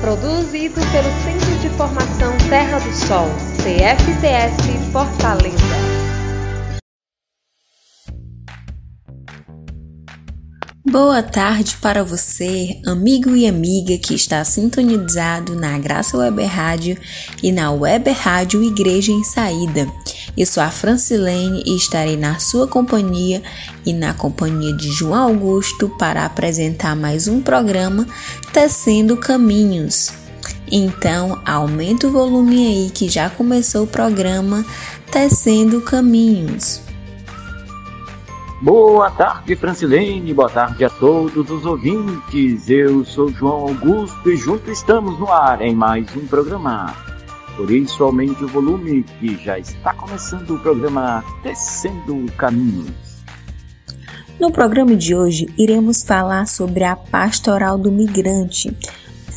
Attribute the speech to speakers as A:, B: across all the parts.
A: Produzido pelo Centro de Formação Terra do Sol, CFTS Fortaleza.
B: Boa tarde para você, amigo e amiga que está sintonizado na Graça Web Rádio e na Web Rádio Igreja em Saída. Eu sou a Francilene e estarei na sua companhia e na companhia de João Augusto para apresentar mais um programa Tecendo Caminhos. Então, aumenta o volume aí que já começou o programa Tecendo Caminhos.
C: Boa tarde, Francilene. Boa tarde a todos os ouvintes. Eu sou João Augusto e juntos estamos no ar em mais um programa. Por isso, aumente o volume que já está começando o programa Tecendo Caminhos.
B: No programa de hoje, iremos falar sobre a pastoral do migrante.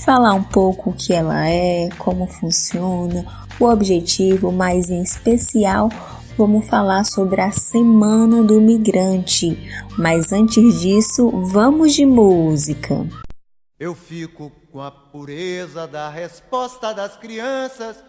B: Falar um pouco o que ela é, como funciona, o objetivo, mas em especial vamos falar sobre a Semana do Migrante. Mas antes disso, vamos de música.
D: Eu fico com a pureza da resposta das crianças.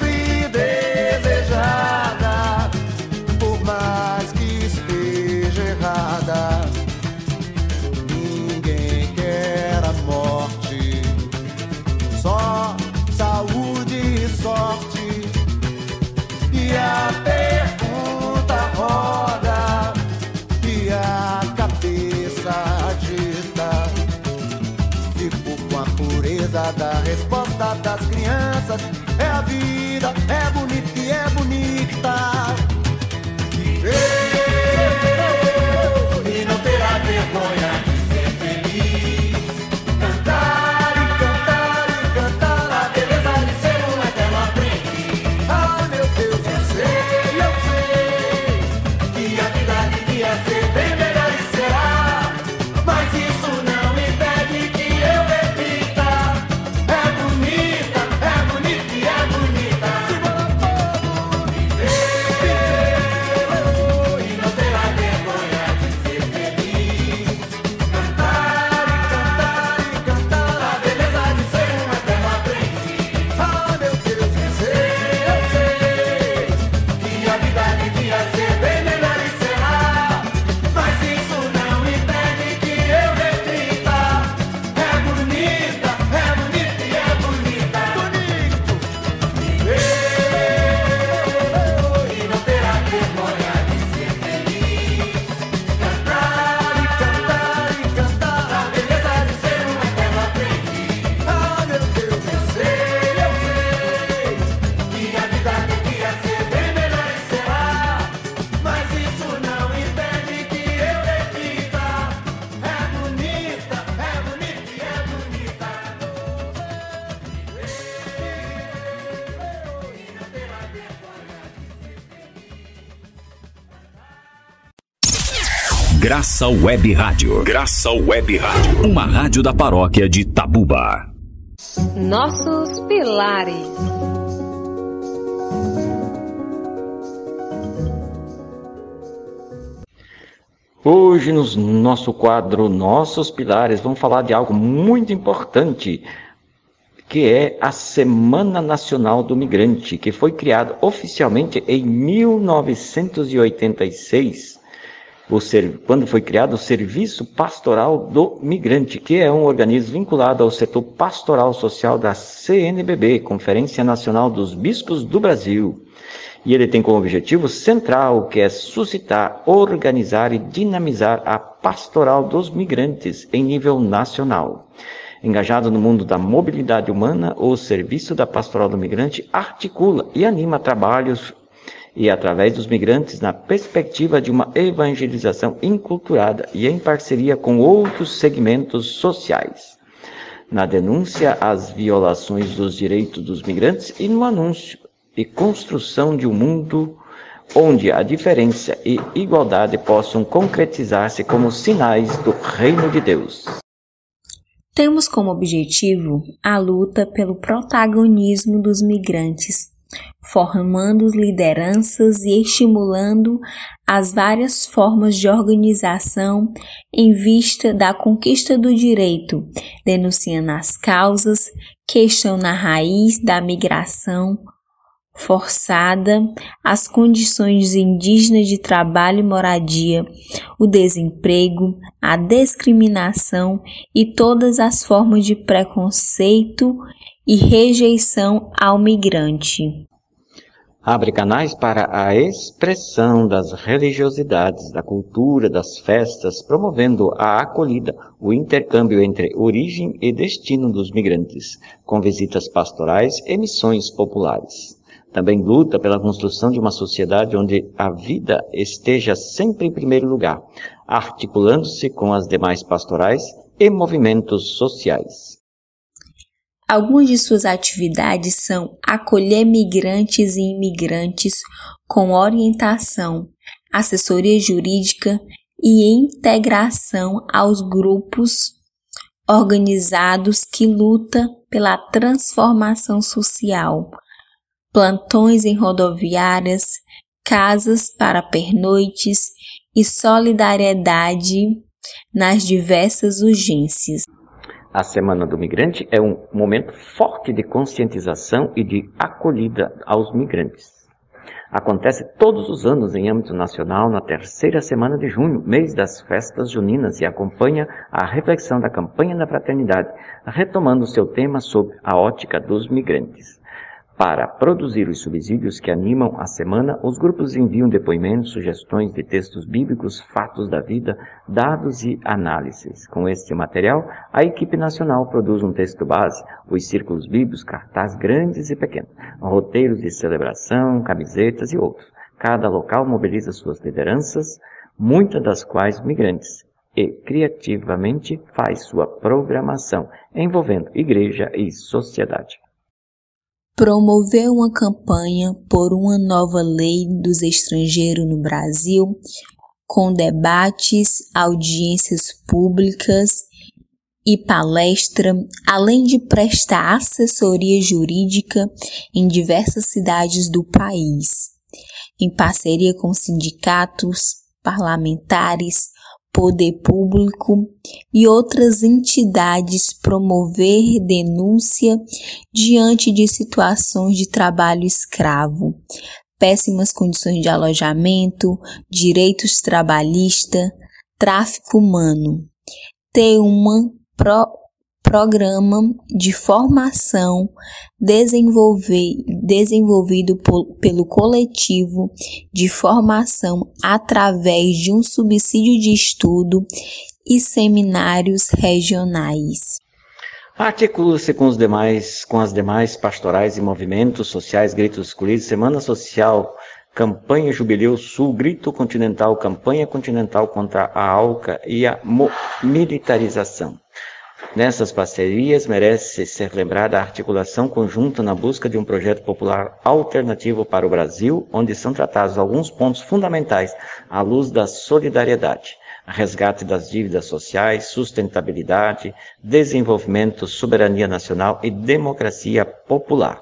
D: resposta das crianças. É a vida, é bonita e é bonita.
E: Graça Web Rádio. Graça Web Rádio. Uma rádio da paróquia de Tabuba.
A: Nossos pilares.
F: Hoje, no nosso quadro Nossos Pilares, vamos falar de algo muito importante, que é a Semana Nacional do Migrante, que foi criada oficialmente em 1986 quando foi criado o Serviço Pastoral do Migrante, que é um organismo vinculado ao setor pastoral social da CNBB, Conferência Nacional dos Bispos do Brasil. E ele tem como objetivo central, que é suscitar, organizar e dinamizar a pastoral dos migrantes em nível nacional. Engajado no mundo da mobilidade humana, o Serviço da Pastoral do Migrante articula e anima trabalhos e através dos migrantes na perspectiva de uma evangelização inculturada e em parceria com outros segmentos sociais. Na denúncia às violações dos direitos dos migrantes e no anúncio e construção de um mundo onde a diferença e igualdade possam concretizar-se como sinais do reino de Deus.
B: Temos como objetivo a luta pelo protagonismo dos migrantes formando lideranças e estimulando as várias formas de organização em vista da conquista do direito, denunciando as causas que estão na raiz da migração forçada, as condições indígenas de trabalho e moradia, o desemprego, a discriminação e todas as formas de preconceito e rejeição ao migrante.
F: Abre canais para a expressão das religiosidades, da cultura, das festas, promovendo a acolhida, o intercâmbio entre origem e destino dos migrantes, com visitas pastorais e missões populares. Também luta pela construção de uma sociedade onde a vida esteja sempre em primeiro lugar, articulando-se com as demais pastorais e movimentos sociais.
B: Algumas de suas atividades são acolher migrantes e imigrantes com orientação, assessoria jurídica e integração aos grupos organizados que lutam pela transformação social, plantões em rodoviárias, casas para pernoites e solidariedade nas diversas urgências.
F: A Semana do Migrante é um momento forte de conscientização e de acolhida aos migrantes. Acontece todos os anos em âmbito nacional na terceira semana de junho, mês das festas juninas, e acompanha a reflexão da campanha da fraternidade, retomando seu tema sob a ótica dos migrantes. Para produzir os subsídios que animam a semana, os grupos enviam depoimentos, sugestões de textos bíblicos, fatos da vida, dados e análises. Com este material, a equipe nacional produz um texto base, os círculos bíblicos, cartazes grandes e pequenos, roteiros de celebração, camisetas e outros. Cada local mobiliza suas lideranças, muitas das quais migrantes, e criativamente faz sua programação, envolvendo igreja e sociedade
B: promoveu uma campanha por uma nova lei dos estrangeiros no Brasil, com debates, audiências públicas e palestra, além de prestar assessoria jurídica em diversas cidades do país, em parceria com sindicatos, parlamentares, poder público e outras entidades promover denúncia diante de situações de trabalho escravo, péssimas condições de alojamento, direitos trabalhistas, tráfico humano. Ter uma pro programa de formação desenvolvido por, pelo coletivo de formação através de um subsídio de estudo e seminários regionais.
F: Articula-se com, os demais, com as demais pastorais e movimentos sociais Gritos Escolhidos, Semana Social, Campanha Jubileu Sul, Grito Continental, Campanha Continental contra a ALCA e a militarização. Nessas parcerias merece ser lembrada a articulação conjunta na busca de um projeto popular alternativo para o Brasil, onde são tratados alguns pontos fundamentais à luz da solidariedade. resgate das dívidas sociais, sustentabilidade, desenvolvimento, soberania nacional e democracia popular.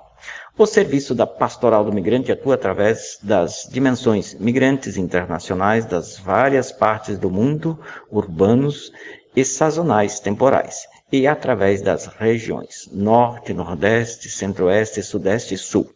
F: O Serviço da Pastoral do Migrante atua através das dimensões migrantes internacionais das várias partes do mundo, urbanos e sazonais temporais, e através das regiões Norte, Nordeste, Centro-Oeste, Sudeste e Sul.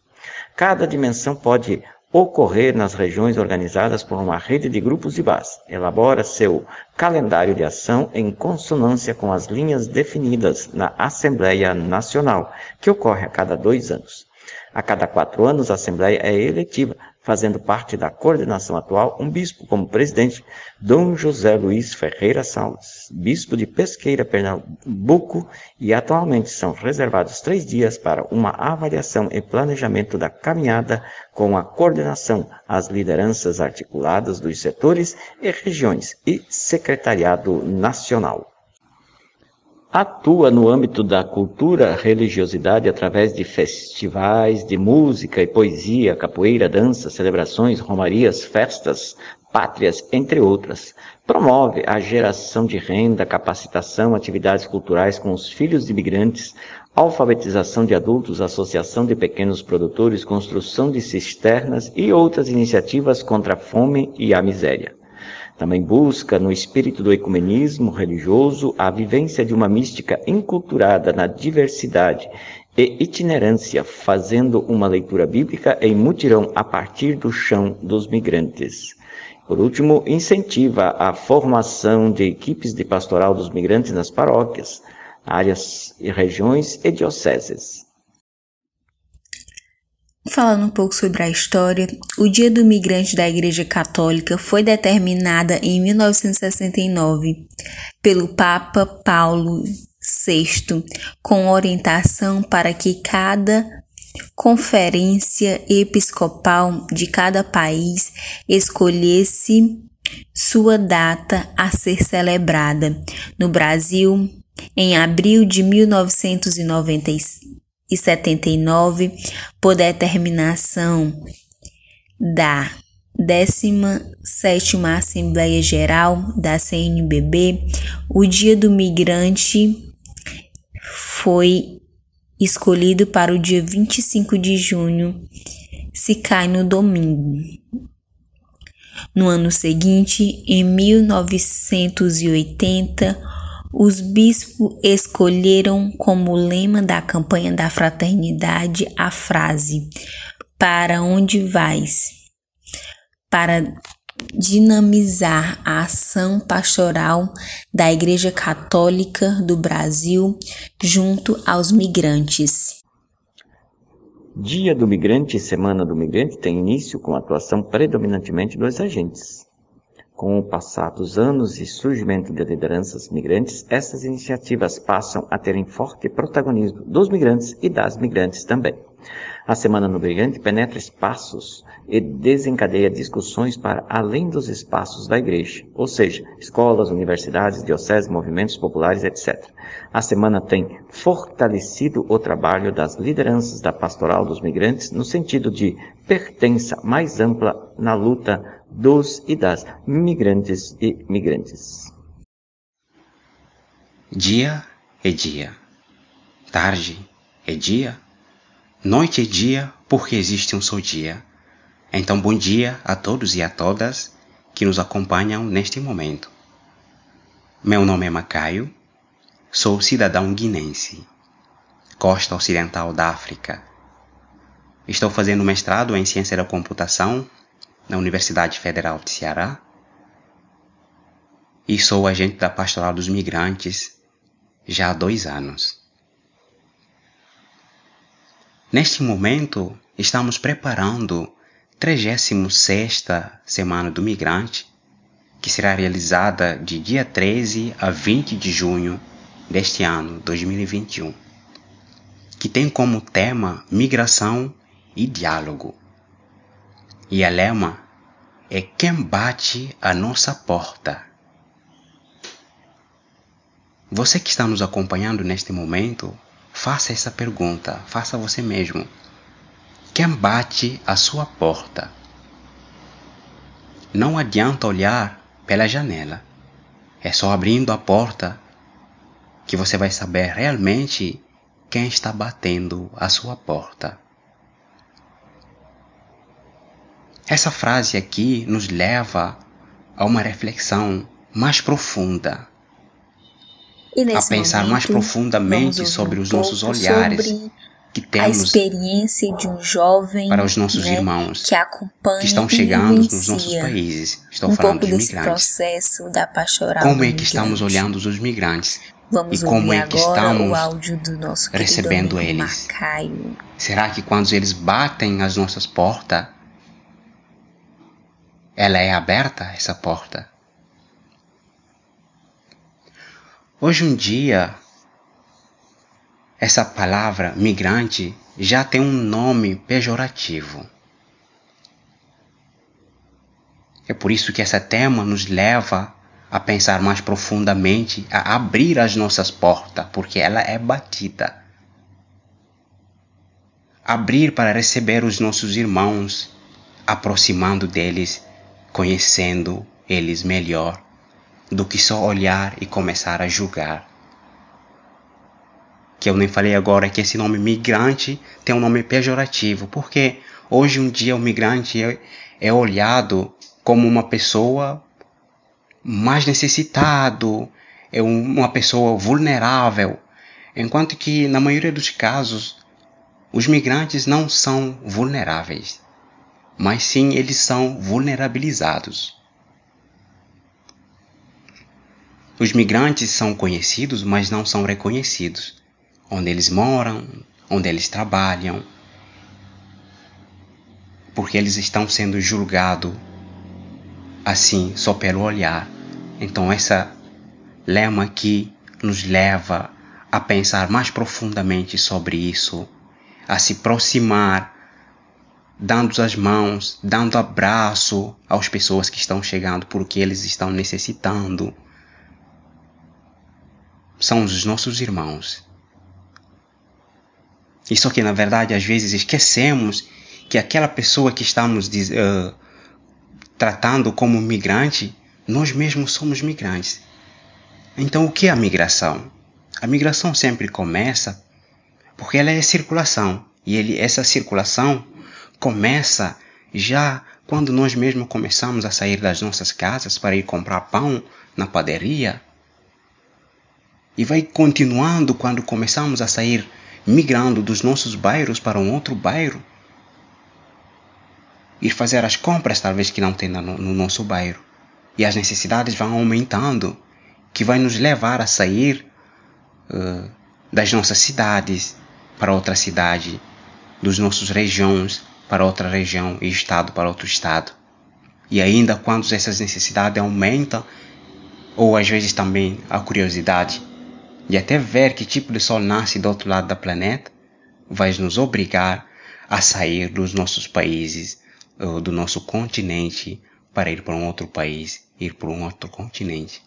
F: Cada dimensão pode ocorrer nas regiões organizadas por uma rede de grupos de base. Elabora seu calendário de ação em consonância com as linhas definidas na Assembleia Nacional, que ocorre a cada dois anos. A cada quatro anos, a Assembleia é eletiva, fazendo parte da coordenação atual um bispo como presidente, Dom José Luiz Ferreira Salles, bispo de Pesqueira, Pernambuco, e atualmente são reservados três dias para uma avaliação e planejamento da caminhada com a coordenação, as lideranças articuladas dos setores e regiões e secretariado nacional atua no âmbito da cultura, religiosidade através de festivais de música e poesia, capoeira, dança, celebrações, romarias, festas, pátrias, entre outras. Promove a geração de renda, capacitação, atividades culturais com os filhos de imigrantes, alfabetização de adultos, associação de pequenos produtores, construção de cisternas e outras iniciativas contra a fome e a miséria. Também busca, no espírito do ecumenismo religioso, a vivência de uma mística enculturada na diversidade e itinerância, fazendo uma leitura bíblica em mutirão a partir do chão dos migrantes. Por último, incentiva a formação de equipes de pastoral dos migrantes nas paróquias, áreas e regiões e dioceses.
B: Falando um pouco sobre a história, o Dia do Migrante da Igreja Católica foi determinada em 1969 pelo Papa Paulo VI, com orientação para que cada conferência episcopal de cada país escolhesse sua data a ser celebrada. No Brasil, em abril de 1996 e 79, por determinação da 17 Assembleia Geral da CNBB, o Dia do Migrante foi escolhido para o dia 25 de junho, se cai no domingo. No ano seguinte, em 1980, os bispos escolheram como lema da campanha da fraternidade a frase: Para onde vais? Para dinamizar a ação pastoral da Igreja Católica do Brasil junto aos migrantes.
F: Dia do Migrante e Semana do Migrante tem início com a atuação predominantemente dos agentes com o passar dos anos e surgimento de lideranças migrantes, essas iniciativas passam a terem forte protagonismo dos migrantes e das migrantes também. A Semana no Migrante penetra espaços e desencadeia discussões para além dos espaços da igreja, ou seja, escolas, universidades, dioceses, movimentos populares, etc. A semana tem fortalecido o trabalho das lideranças da pastoral dos migrantes no sentido de pertença mais ampla na luta dos e das migrantes e migrantes.
G: Dia é dia, tarde é dia, noite é dia porque existe um só dia. Então, bom dia a todos e a todas que nos acompanham neste momento. Meu nome é Macaio, sou cidadão guinense, costa ocidental da África. Estou fazendo mestrado em ciência da computação na Universidade Federal de Ceará e sou agente da Pastoral dos Migrantes já há dois anos. Neste momento, estamos preparando 36 Semana do Migrante, que será realizada de dia 13 a 20 de junho deste ano, 2021, que tem como tema migração e diálogo. E a lema é quem bate a nossa porta. Você que está nos acompanhando neste momento, faça essa pergunta, faça você mesmo. Quem bate a sua porta? Não adianta olhar pela janela. É só abrindo a porta que você vai saber realmente quem está batendo a sua porta. Essa frase aqui nos leva a uma reflexão mais profunda, a pensar
B: momento,
G: mais profundamente sobre um os nossos olhares que temos
B: a experiência de um jovem
G: para os nossos
B: né,
G: irmãos
B: que, acompanha
G: que estão chegando nos nossos países. Estou
B: um
G: falando
B: pouco
G: dos migrantes.
B: processo da pastoral
G: Como é que estamos olhando os migrantes?
B: Vamos
G: e como é que estamos recebendo eles?
B: Macaio.
G: Será que quando eles batem as nossas portas, ela é aberta, essa porta? Hoje em dia, essa palavra migrante já tem um nome pejorativo. É por isso que esse tema nos leva a pensar mais profundamente, a abrir as nossas portas, porque ela é batida. Abrir para receber os nossos irmãos, aproximando deles, conhecendo eles melhor, do que só olhar e começar a julgar. Que eu nem falei agora que esse nome migrante tem um nome pejorativo, porque hoje um dia o migrante é, é olhado como uma pessoa mais necessitado, é um- uma pessoa vulnerável, enquanto que na maioria dos casos os migrantes não são vulneráveis, mas sim eles são vulnerabilizados. Os migrantes são conhecidos, mas não são reconhecidos. Onde eles moram, onde eles trabalham, porque eles estão sendo julgados assim só pelo olhar. Então essa lema aqui nos leva a pensar mais profundamente sobre isso, a se aproximar, dando as mãos, dando abraço às pessoas que estão chegando porque eles estão necessitando. São os nossos irmãos. Isso que na verdade às vezes esquecemos que aquela pessoa que estamos eh, tratando como migrante, nós mesmos somos migrantes. Então, o que é a migração? A migração sempre começa porque ela é circulação e ele, essa circulação começa já quando nós mesmos começamos a sair das nossas casas para ir comprar pão na padaria e vai continuando quando começamos a sair migrando dos nossos bairros para um outro bairro. Ir fazer as compras talvez que não tem no, no nosso bairro. E as necessidades vão aumentando que vai nos levar a sair uh, das nossas cidades para outra cidade dos nossos regiões para outra região e estado para outro estado. E ainda quando essas necessidades aumentam ou às vezes também a curiosidade de até ver que tipo de sol nasce do outro lado do planeta vai nos obrigar a sair dos nossos países do nosso continente para ir para um outro país, ir para um outro continente.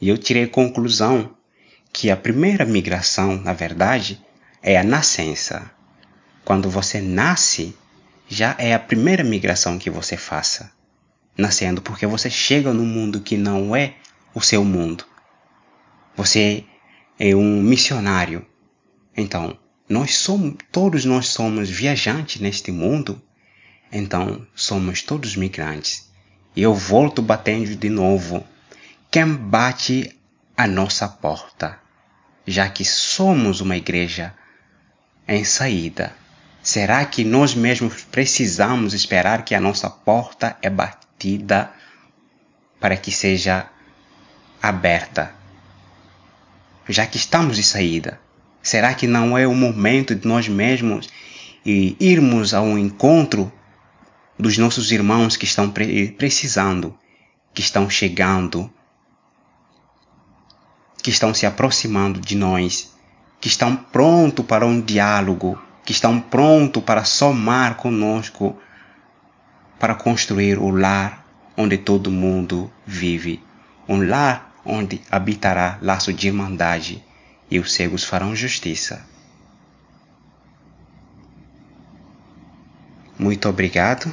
G: E eu tirei a conclusão que a primeira migração, na verdade, é a nascença. Quando você nasce, já é a primeira migração que você faça. Nascendo porque você chega num mundo que não é o seu mundo. Você é um missionário. Então, nós somos, todos nós somos viajantes neste mundo então, somos todos migrantes. E eu volto batendo de novo. Quem bate a nossa porta? Já que somos uma igreja em saída, será que nós mesmos precisamos esperar que a nossa porta é batida para que seja aberta? Já que estamos de saída, será que não é o momento de nós mesmos irmos ao encontro dos nossos irmãos que estão pre precisando, que estão chegando, que estão se aproximando de nós, que estão prontos para um diálogo, que estão prontos para somar conosco, para construir o lar onde todo mundo vive, um lar onde habitará laço de irmandade e os cegos farão justiça. Muito obrigado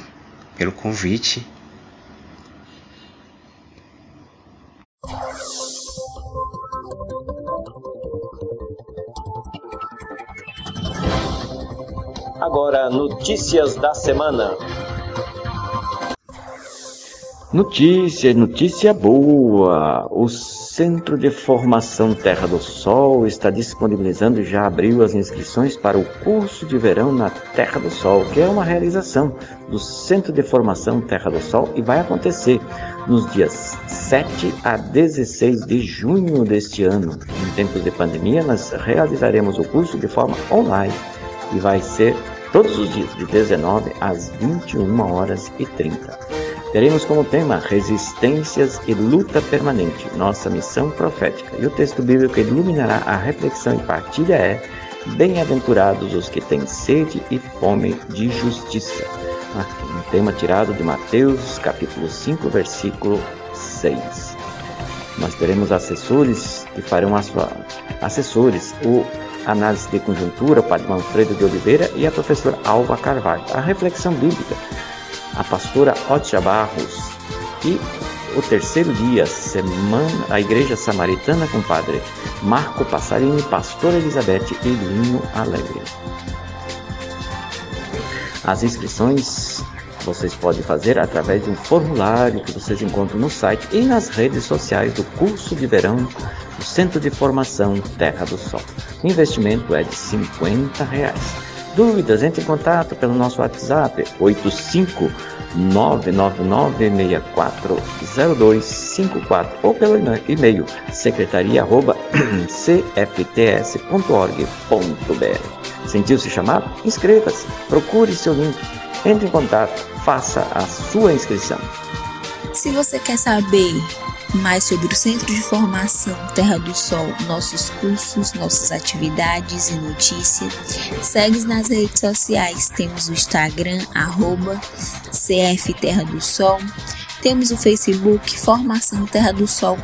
G: pelo convite.
F: Agora, notícias da semana. Notícia, notícia boa! O Centro de Formação Terra do Sol está disponibilizando e já abriu as inscrições para o curso de verão na Terra do Sol, que é uma realização do Centro de Formação Terra do Sol e vai acontecer nos dias 7 a 16 de junho deste ano. Em tempos de pandemia, nós realizaremos o curso de forma online e vai ser todos os dias, de 19 às 21 horas e 30. Teremos como tema Resistências e Luta Permanente, nossa missão profética. E o texto bíblico iluminará a reflexão e partilha é Bem-aventurados os que têm sede e fome de justiça. Um tema tirado de Mateus, capítulo 5, versículo 6. Nós teremos assessores que farão a sua assessores, o análise de conjuntura, o Padre Manfredo de Oliveira e a professora Alva Carvalho. A reflexão bíblica a pastora Otia Barros e o terceiro dia, semana, a Igreja Samaritana com Padre Marco Passarini, Pastor Elizabeth e Lino Alegre. As inscrições vocês podem fazer através de um formulário que vocês encontram no site e nas redes sociais do curso de verão do Centro de Formação Terra do Sol. O investimento é de 50 reais. Dúvidas? Entre em contato pelo nosso WhatsApp 85999640254 ou pelo e-mail secretaria@cfts.org.br. Sentiu-se chamado? Inscreva-se, procure seu link, entre em contato, faça a sua inscrição.
B: Se você quer saber mais sobre o Centro de Formação Terra do Sol, nossos cursos, nossas atividades e notícias, segue nas redes sociais. Temos o Instagram, arroba CF Terra do Sol, temos o Facebook Formação Terra do Sol,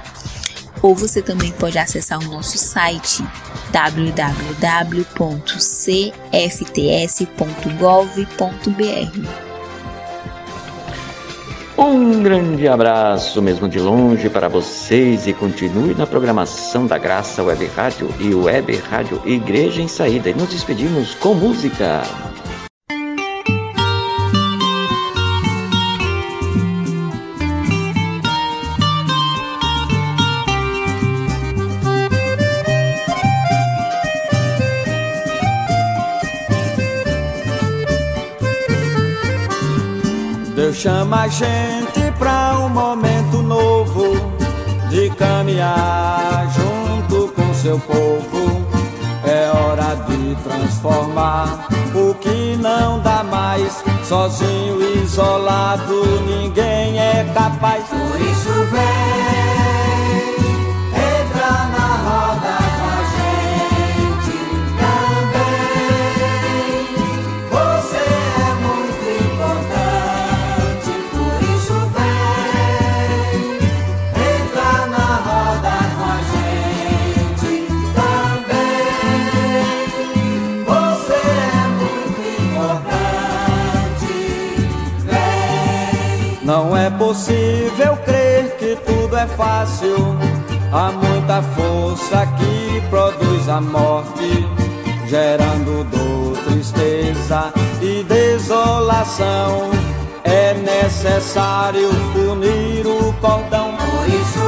B: ou você também pode acessar o nosso site www.cfts.gov.br.
F: Um grande abraço, mesmo de longe, para vocês e continue na programação da Graça Web Rádio e Web Rádio Igreja em Saída. E nos despedimos com música.
H: Chama a gente pra um momento novo de caminhar junto com seu povo. É hora de transformar o que não dá mais. Sozinho, isolado, ninguém é capaz. Por isso vem. Possível crer que tudo é fácil. Há muita força que produz a morte, gerando dor, tristeza e desolação. É necessário unir o cordão, por isso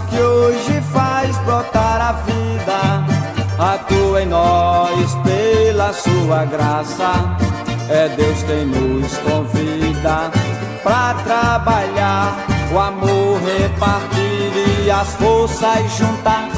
H: que hoje faz brotar a vida, atua em nós pela sua graça. É Deus quem nos convida para trabalhar, o amor repartir e as forças juntar.